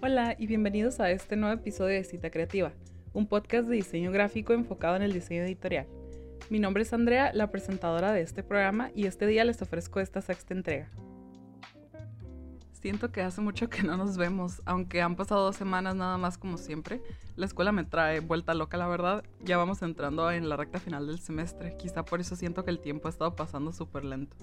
Hola y bienvenidos a este nuevo episodio de Cita Creativa, un podcast de diseño gráfico enfocado en el diseño editorial. Mi nombre es Andrea, la presentadora de este programa, y este día les ofrezco esta sexta entrega. Siento que hace mucho que no nos vemos, aunque han pasado dos semanas nada más como siempre. La escuela me trae vuelta loca, la verdad. Ya vamos entrando en la recta final del semestre, quizá por eso siento que el tiempo ha estado pasando súper lento.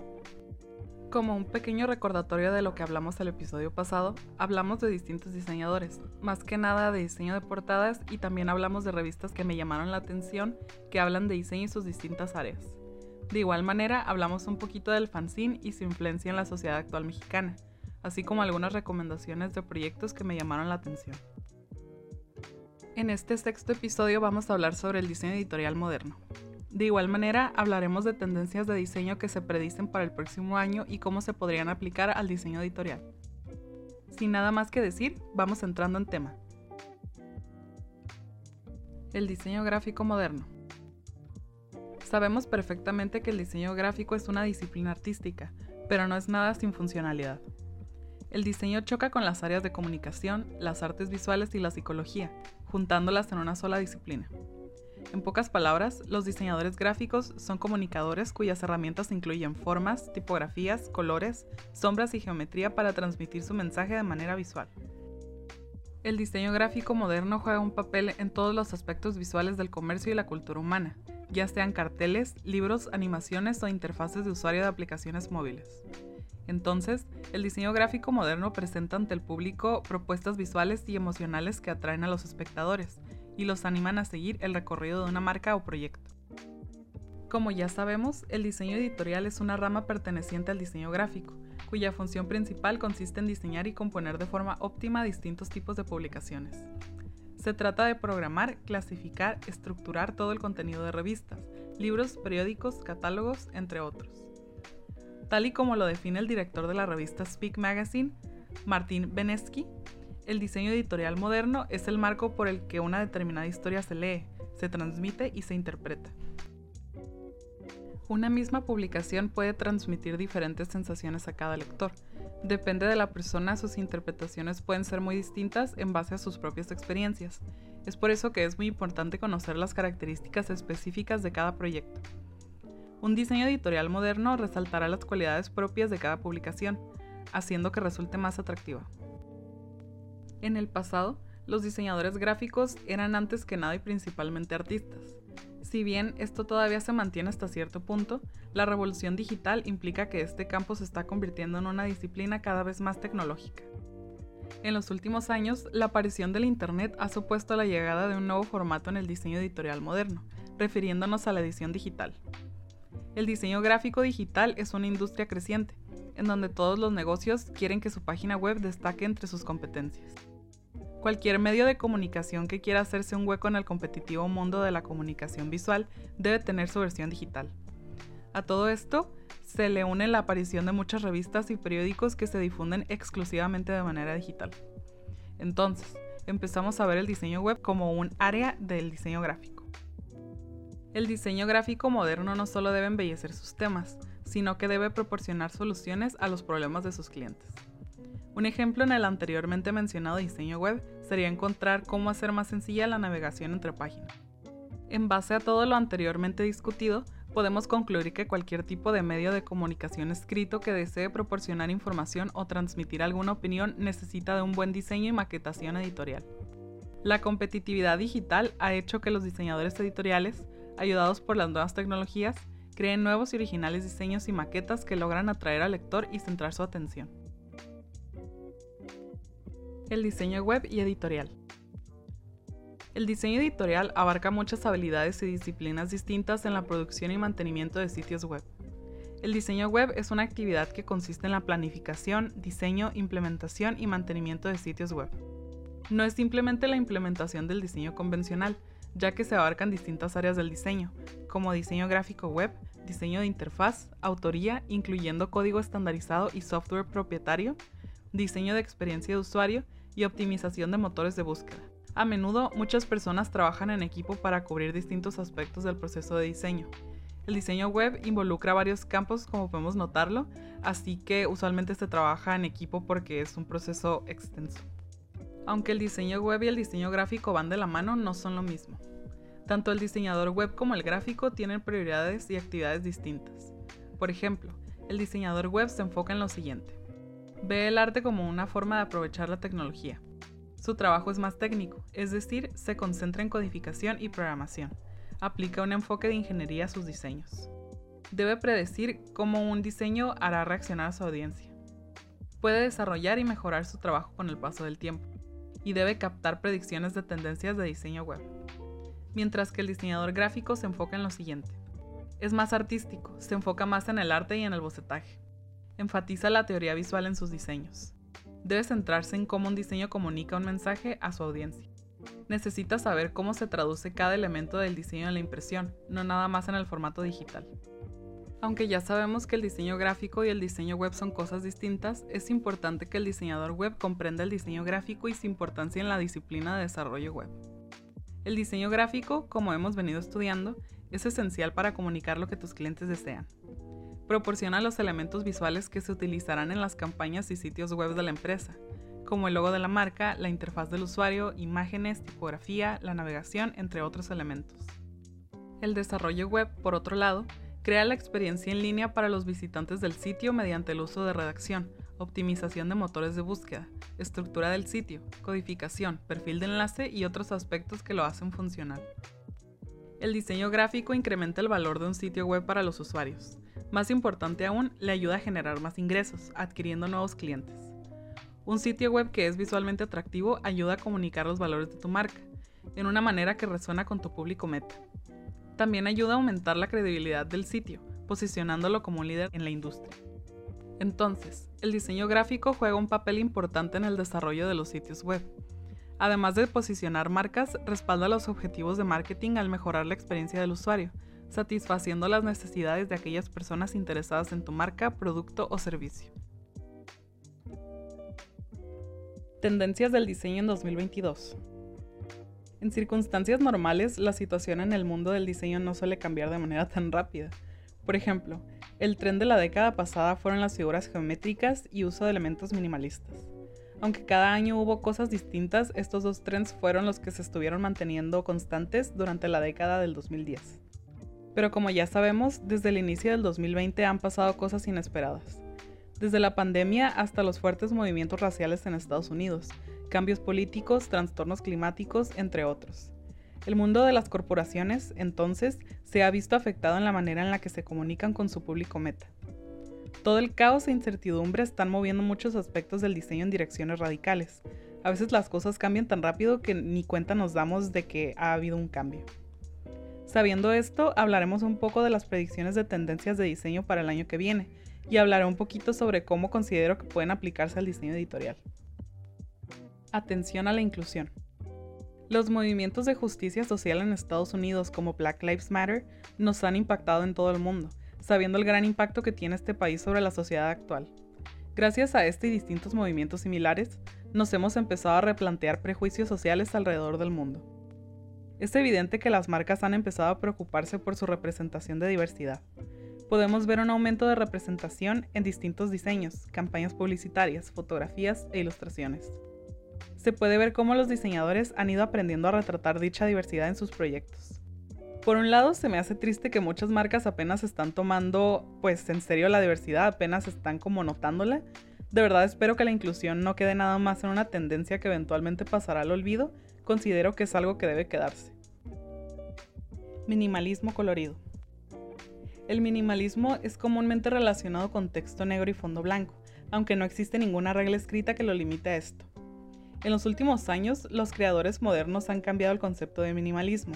Como un pequeño recordatorio de lo que hablamos el episodio pasado, hablamos de distintos diseñadores, más que nada de diseño de portadas y también hablamos de revistas que me llamaron la atención que hablan de diseño y sus distintas áreas. De igual manera, hablamos un poquito del fanzine y su influencia en la sociedad actual mexicana así como algunas recomendaciones de proyectos que me llamaron la atención. En este sexto episodio vamos a hablar sobre el diseño editorial moderno. De igual manera, hablaremos de tendencias de diseño que se predicen para el próximo año y cómo se podrían aplicar al diseño editorial. Sin nada más que decir, vamos entrando en tema. El diseño gráfico moderno. Sabemos perfectamente que el diseño gráfico es una disciplina artística, pero no es nada sin funcionalidad. El diseño choca con las áreas de comunicación, las artes visuales y la psicología, juntándolas en una sola disciplina. En pocas palabras, los diseñadores gráficos son comunicadores cuyas herramientas incluyen formas, tipografías, colores, sombras y geometría para transmitir su mensaje de manera visual. El diseño gráfico moderno juega un papel en todos los aspectos visuales del comercio y la cultura humana, ya sean carteles, libros, animaciones o interfaces de usuario de aplicaciones móviles. Entonces, el diseño gráfico moderno presenta ante el público propuestas visuales y emocionales que atraen a los espectadores y los animan a seguir el recorrido de una marca o proyecto. Como ya sabemos, el diseño editorial es una rama perteneciente al diseño gráfico, cuya función principal consiste en diseñar y componer de forma óptima distintos tipos de publicaciones. Se trata de programar, clasificar, estructurar todo el contenido de revistas, libros, periódicos, catálogos, entre otros. Tal y como lo define el director de la revista Speak Magazine, Martín Benesky, el diseño editorial moderno es el marco por el que una determinada historia se lee, se transmite y se interpreta. Una misma publicación puede transmitir diferentes sensaciones a cada lector. Depende de la persona, sus interpretaciones pueden ser muy distintas en base a sus propias experiencias. Es por eso que es muy importante conocer las características específicas de cada proyecto. Un diseño editorial moderno resaltará las cualidades propias de cada publicación, haciendo que resulte más atractiva. En el pasado, los diseñadores gráficos eran antes que nada y principalmente artistas. Si bien esto todavía se mantiene hasta cierto punto, la revolución digital implica que este campo se está convirtiendo en una disciplina cada vez más tecnológica. En los últimos años, la aparición del Internet ha supuesto la llegada de un nuevo formato en el diseño editorial moderno, refiriéndonos a la edición digital. El diseño gráfico digital es una industria creciente, en donde todos los negocios quieren que su página web destaque entre sus competencias. Cualquier medio de comunicación que quiera hacerse un hueco en el competitivo mundo de la comunicación visual debe tener su versión digital. A todo esto se le une la aparición de muchas revistas y periódicos que se difunden exclusivamente de manera digital. Entonces, empezamos a ver el diseño web como un área del diseño gráfico. El diseño gráfico moderno no solo debe embellecer sus temas, sino que debe proporcionar soluciones a los problemas de sus clientes. Un ejemplo en el anteriormente mencionado diseño web sería encontrar cómo hacer más sencilla la navegación entre páginas. En base a todo lo anteriormente discutido, podemos concluir que cualquier tipo de medio de comunicación escrito que desee proporcionar información o transmitir alguna opinión necesita de un buen diseño y maquetación editorial. La competitividad digital ha hecho que los diseñadores editoriales ayudados por las nuevas tecnologías, creen nuevos y originales diseños y maquetas que logran atraer al lector y centrar su atención. El diseño web y editorial. El diseño editorial abarca muchas habilidades y disciplinas distintas en la producción y mantenimiento de sitios web. El diseño web es una actividad que consiste en la planificación, diseño, implementación y mantenimiento de sitios web. No es simplemente la implementación del diseño convencional, ya que se abarcan distintas áreas del diseño, como diseño gráfico web, diseño de interfaz, autoría, incluyendo código estandarizado y software propietario, diseño de experiencia de usuario y optimización de motores de búsqueda. A menudo muchas personas trabajan en equipo para cubrir distintos aspectos del proceso de diseño. El diseño web involucra varios campos, como podemos notarlo, así que usualmente se trabaja en equipo porque es un proceso extenso. Aunque el diseño web y el diseño gráfico van de la mano, no son lo mismo. Tanto el diseñador web como el gráfico tienen prioridades y actividades distintas. Por ejemplo, el diseñador web se enfoca en lo siguiente. Ve el arte como una forma de aprovechar la tecnología. Su trabajo es más técnico, es decir, se concentra en codificación y programación aplica un enfoque de ingeniería a sus diseños. Debe predecir cómo un diseño hará reaccionar a su audiencia. Puede desarrollar y mejorar su trabajo con el paso del tiempo. Y debe captar predicciones de tendencias de diseño web. Mientras que el diseñador gráfico se enfoca en lo siguiente. Es más artístico, se enfoca más en el arte y en el bocetaje. Enfatiza la teoría visual en sus diseños. Debe centrarse en cómo un diseño comunica un mensaje a su audiencia necesita saber cómo se traduce cada elemento del diseño en la impresión, no nada más en el formato digital. Aunque ya sabemos que el diseño gráfico y el diseño web son cosas distintas, es importante que el diseñador web comprenda el diseño gráfico y su importancia en la disciplina de desarrollo web. El diseño gráfico, como hemos venido estudiando, es esencial para comunicar lo que tus clientes desean. Proporciona los elementos visuales que se utilizarán en las campañas y sitios web de la empresa, como el logo de la marca, la interfaz del usuario, imágenes, tipografía, la navegación, entre otros elementos. El desarrollo web, por otro lado, crea la experiencia en línea para los visitantes del sitio mediante el uso de redacción, optimización de motores de búsqueda, estructura del sitio, codificación, perfil de enlace y otros aspectos que lo hacen funcional. El diseño gráfico incrementa el valor de un sitio web para los usuarios. Más importante aún, le ayuda a generar más ingresos, adquiriendo nuevos clientes. Un sitio web que es visualmente atractivo ayuda a comunicar los valores de tu marca, en una manera que resuena con tu público meta. También ayuda a aumentar la credibilidad del sitio, posicionándolo como un líder en la industria. Entonces, el diseño gráfico juega un papel importante en el desarrollo de los sitios web. Además de posicionar marcas, respalda los objetivos de marketing al mejorar la experiencia del usuario, satisfaciendo las necesidades de aquellas personas interesadas en tu marca, producto o servicio. Tendencias del diseño en 2022. En circunstancias normales, la situación en el mundo del diseño no suele cambiar de manera tan rápida. Por ejemplo, el tren de la década pasada fueron las figuras geométricas y uso de elementos minimalistas. Aunque cada año hubo cosas distintas, estos dos trends fueron los que se estuvieron manteniendo constantes durante la década del 2010. Pero como ya sabemos, desde el inicio del 2020 han pasado cosas inesperadas desde la pandemia hasta los fuertes movimientos raciales en Estados Unidos, cambios políticos, trastornos climáticos, entre otros. El mundo de las corporaciones, entonces, se ha visto afectado en la manera en la que se comunican con su público meta. Todo el caos e incertidumbre están moviendo muchos aspectos del diseño en direcciones radicales. A veces las cosas cambian tan rápido que ni cuenta nos damos de que ha habido un cambio. Sabiendo esto, hablaremos un poco de las predicciones de tendencias de diseño para el año que viene, y hablaré un poquito sobre cómo considero que pueden aplicarse al diseño editorial. Atención a la inclusión. Los movimientos de justicia social en Estados Unidos como Black Lives Matter nos han impactado en todo el mundo, sabiendo el gran impacto que tiene este país sobre la sociedad actual. Gracias a este y distintos movimientos similares, nos hemos empezado a replantear prejuicios sociales alrededor del mundo. Es evidente que las marcas han empezado a preocuparse por su representación de diversidad, podemos ver un aumento de representación en distintos diseños, campañas publicitarias, fotografías e ilustraciones. Se puede ver cómo los diseñadores han ido aprendiendo a retratar dicha diversidad en sus proyectos. Por un lado, se me hace triste que muchas marcas apenas están tomando pues en serio la diversidad, apenas están como notándola. De verdad espero que la inclusión no quede nada más en una tendencia que eventualmente pasará al olvido, considero que es algo que debe quedarse. Minimalismo colorido. El minimalismo es comúnmente relacionado con texto negro y fondo blanco, aunque no existe ninguna regla escrita que lo limite a esto. En los últimos años, los creadores modernos han cambiado el concepto de minimalismo.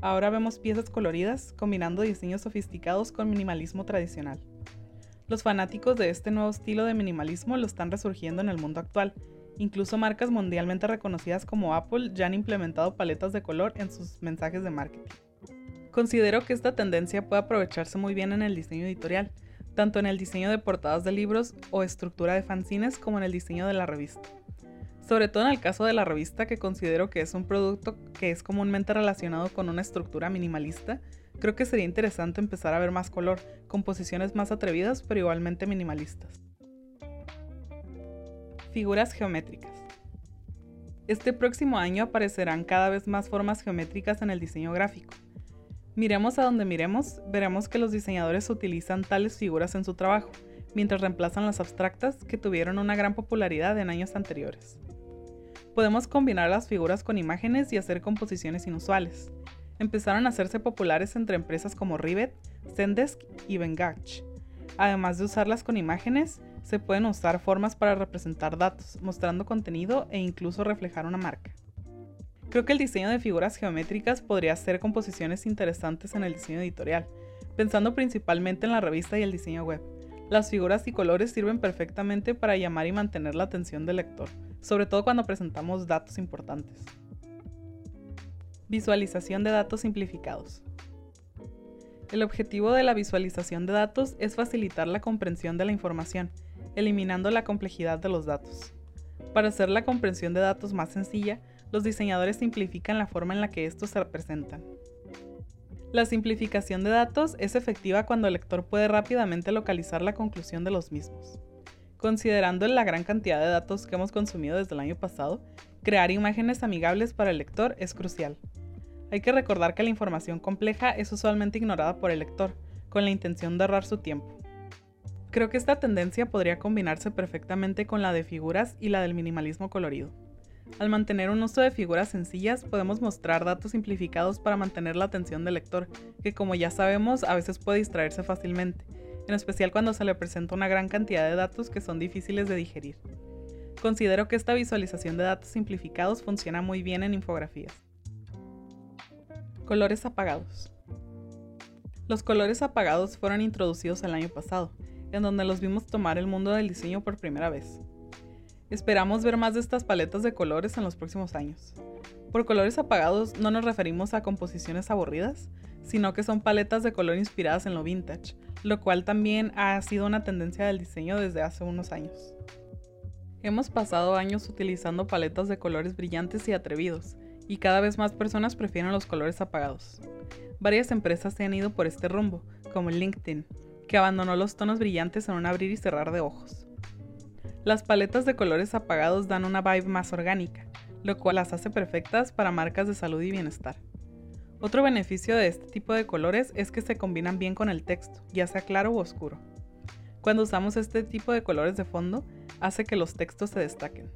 Ahora vemos piezas coloridas combinando diseños sofisticados con minimalismo tradicional. Los fanáticos de este nuevo estilo de minimalismo lo están resurgiendo en el mundo actual. Incluso marcas mundialmente reconocidas como Apple ya han implementado paletas de color en sus mensajes de marketing. Considero que esta tendencia puede aprovecharse muy bien en el diseño editorial, tanto en el diseño de portadas de libros o estructura de fanzines como en el diseño de la revista. Sobre todo en el caso de la revista que considero que es un producto que es comúnmente relacionado con una estructura minimalista, creo que sería interesante empezar a ver más color, composiciones más atrevidas pero igualmente minimalistas. Figuras geométricas. Este próximo año aparecerán cada vez más formas geométricas en el diseño gráfico. Miremos a donde miremos, veremos que los diseñadores utilizan tales figuras en su trabajo, mientras reemplazan las abstractas que tuvieron una gran popularidad en años anteriores. Podemos combinar las figuras con imágenes y hacer composiciones inusuales. Empezaron a hacerse populares entre empresas como Rivet, Zendesk y Bengage. Además de usarlas con imágenes, se pueden usar formas para representar datos, mostrando contenido e incluso reflejar una marca. Creo que el diseño de figuras geométricas podría ser composiciones interesantes en el diseño editorial, pensando principalmente en la revista y el diseño web. Las figuras y colores sirven perfectamente para llamar y mantener la atención del lector, sobre todo cuando presentamos datos importantes. Visualización de datos simplificados. El objetivo de la visualización de datos es facilitar la comprensión de la información, eliminando la complejidad de los datos. Para hacer la comprensión de datos más sencilla, los diseñadores simplifican la forma en la que estos se representan. La simplificación de datos es efectiva cuando el lector puede rápidamente localizar la conclusión de los mismos. Considerando la gran cantidad de datos que hemos consumido desde el año pasado, crear imágenes amigables para el lector es crucial. Hay que recordar que la información compleja es usualmente ignorada por el lector, con la intención de ahorrar su tiempo. Creo que esta tendencia podría combinarse perfectamente con la de figuras y la del minimalismo colorido. Al mantener un uso de figuras sencillas, podemos mostrar datos simplificados para mantener la atención del lector, que como ya sabemos a veces puede distraerse fácilmente, en especial cuando se le presenta una gran cantidad de datos que son difíciles de digerir. Considero que esta visualización de datos simplificados funciona muy bien en infografías. Colores apagados. Los colores apagados fueron introducidos el año pasado, en donde los vimos tomar el mundo del diseño por primera vez. Esperamos ver más de estas paletas de colores en los próximos años. Por colores apagados no nos referimos a composiciones aburridas, sino que son paletas de color inspiradas en lo vintage, lo cual también ha sido una tendencia del diseño desde hace unos años. Hemos pasado años utilizando paletas de colores brillantes y atrevidos, y cada vez más personas prefieren los colores apagados. Varias empresas se han ido por este rumbo, como LinkedIn, que abandonó los tonos brillantes en un abrir y cerrar de ojos. Las paletas de colores apagados dan una vibe más orgánica, lo cual las hace perfectas para marcas de salud y bienestar. Otro beneficio de este tipo de colores es que se combinan bien con el texto, ya sea claro u oscuro. Cuando usamos este tipo de colores de fondo, hace que los textos se destaquen.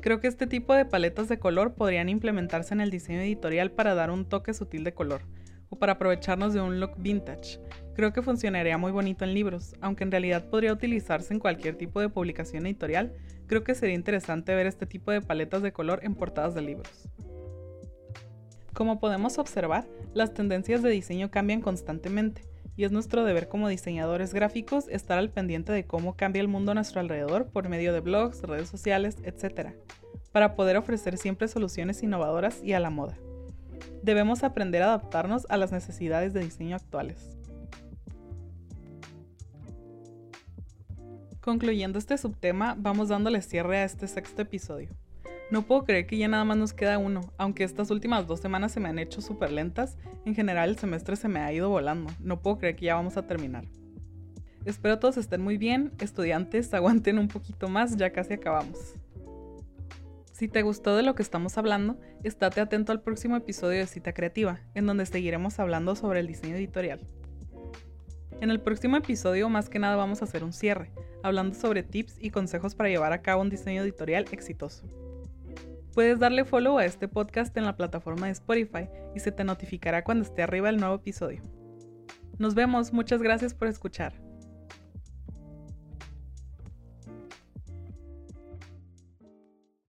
Creo que este tipo de paletas de color podrían implementarse en el diseño editorial para dar un toque sutil de color, o para aprovecharnos de un look vintage, Creo que funcionaría muy bonito en libros, aunque en realidad podría utilizarse en cualquier tipo de publicación editorial, creo que sería interesante ver este tipo de paletas de color en portadas de libros. Como podemos observar, las tendencias de diseño cambian constantemente, y es nuestro deber como diseñadores gráficos estar al pendiente de cómo cambia el mundo a nuestro alrededor por medio de blogs, redes sociales, etc., para poder ofrecer siempre soluciones innovadoras y a la moda. Debemos aprender a adaptarnos a las necesidades de diseño actuales. Concluyendo este subtema, vamos dándole cierre a este sexto episodio. No puedo creer que ya nada más nos queda uno, aunque estas últimas dos semanas se me han hecho súper lentas, en general el semestre se me ha ido volando, no puedo creer que ya vamos a terminar. Espero todos estén muy bien, estudiantes aguanten un poquito más, ya casi acabamos. Si te gustó de lo que estamos hablando, estate atento al próximo episodio de Cita Creativa, en donde seguiremos hablando sobre el diseño editorial. En el próximo episodio más que nada vamos a hacer un cierre, hablando sobre tips y consejos para llevar a cabo un diseño editorial exitoso. Puedes darle follow a este podcast en la plataforma de Spotify y se te notificará cuando esté arriba el nuevo episodio. Nos vemos, muchas gracias por escuchar.